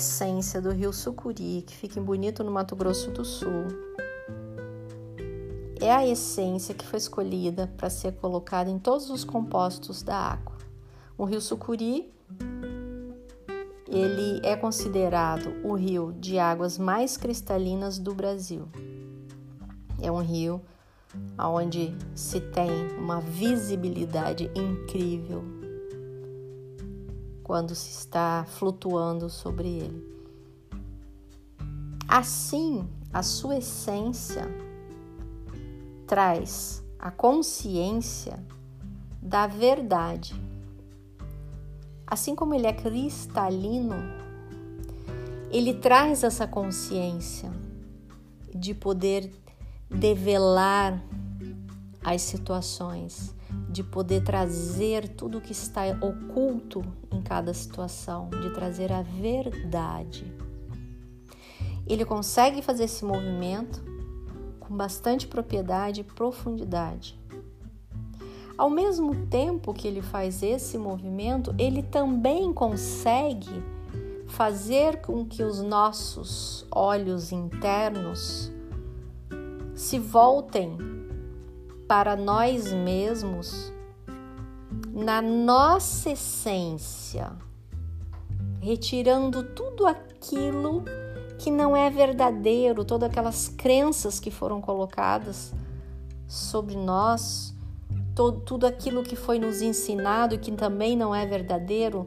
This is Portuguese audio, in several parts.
essência do rio Sucuri, que fica em Bonito, no Mato Grosso do Sul, é a essência que foi escolhida para ser colocada em todos os compostos da água. O rio Sucuri ele é considerado o rio de águas mais cristalinas do Brasil. É um rio onde se tem uma visibilidade incrível quando se está flutuando sobre ele. Assim, a sua essência traz a consciência da verdade. Assim como ele é cristalino, ele traz essa consciência de poder develar as situações, de poder trazer tudo que está oculto em cada situação, de trazer a verdade. Ele consegue fazer esse movimento com bastante propriedade e profundidade. Ao mesmo tempo que ele faz esse movimento, ele também consegue fazer com que os nossos olhos internos se voltem para nós mesmos na nossa essência, retirando tudo aquilo que não é verdadeiro, todas aquelas crenças que foram colocadas sobre nós, todo, tudo aquilo que foi nos ensinado e que também não é verdadeiro,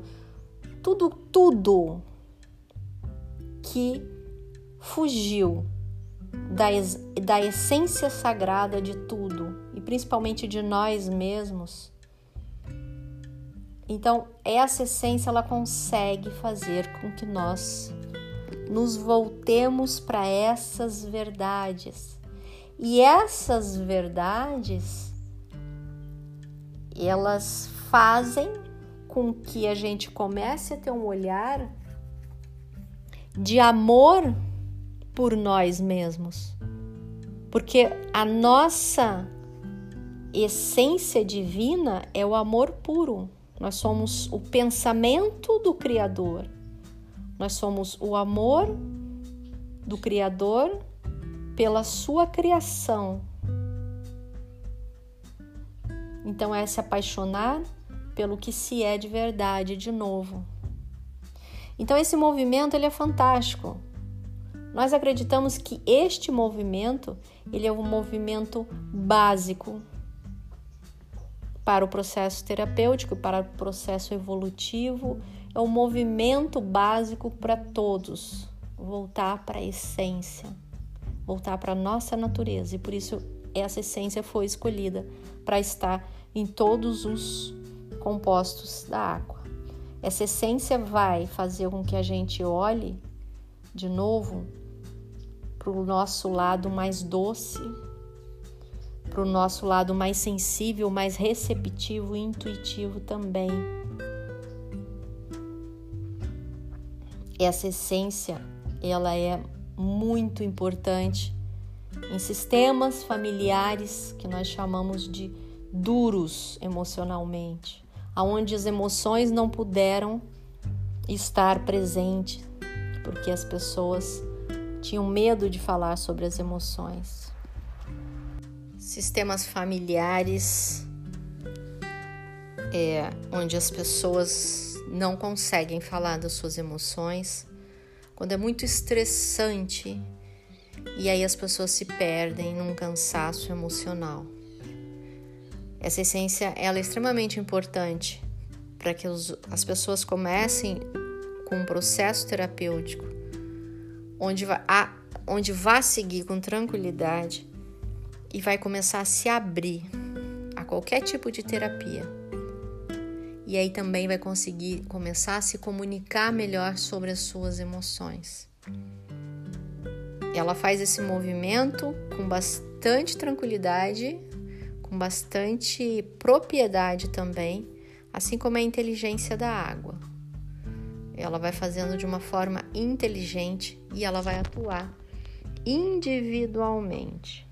tudo, tudo que fugiu da, da essência sagrada de tudo principalmente de nós mesmos. Então, essa essência ela consegue fazer com que nós nos voltemos para essas verdades. E essas verdades elas fazem com que a gente comece a ter um olhar de amor por nós mesmos. Porque a nossa essência divina é o amor puro. Nós somos o pensamento do Criador. Nós somos o amor do Criador pela sua criação. Então é se apaixonar pelo que se é de verdade de novo. Então esse movimento ele é fantástico. Nós acreditamos que este movimento, ele é um movimento básico para o processo terapêutico, para o processo evolutivo, é um movimento básico para todos. Voltar para a essência, voltar para a nossa natureza. E por isso essa essência foi escolhida para estar em todos os compostos da água. Essa essência vai fazer com que a gente olhe de novo para o nosso lado mais doce, para o nosso lado mais sensível, mais receptivo e intuitivo também. Essa essência, ela é muito importante em sistemas familiares que nós chamamos de duros emocionalmente, aonde as emoções não puderam estar presentes, porque as pessoas tinham medo de falar sobre as emoções. Sistemas familiares é, onde as pessoas não conseguem falar das suas emoções, quando é muito estressante e aí as pessoas se perdem num cansaço emocional. Essa essência ela é extremamente importante para que os, as pessoas comecem com um processo terapêutico onde a, onde vá seguir com tranquilidade e vai começar a se abrir a qualquer tipo de terapia. E aí também vai conseguir começar a se comunicar melhor sobre as suas emoções. Ela faz esse movimento com bastante tranquilidade, com bastante propriedade também, assim como a inteligência da água. Ela vai fazendo de uma forma inteligente e ela vai atuar individualmente.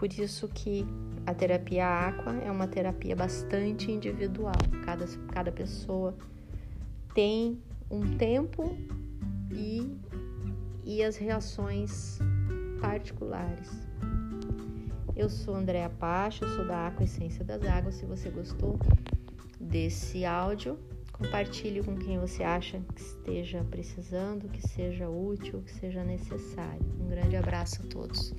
Por isso que a terapia aqua é uma terapia bastante individual. Cada, cada pessoa tem um tempo e, e as reações particulares. Eu sou Andréa Pacho, sou da Aqua Essência das Águas. Se você gostou desse áudio, compartilhe com quem você acha que esteja precisando, que seja útil, que seja necessário. Um grande abraço a todos.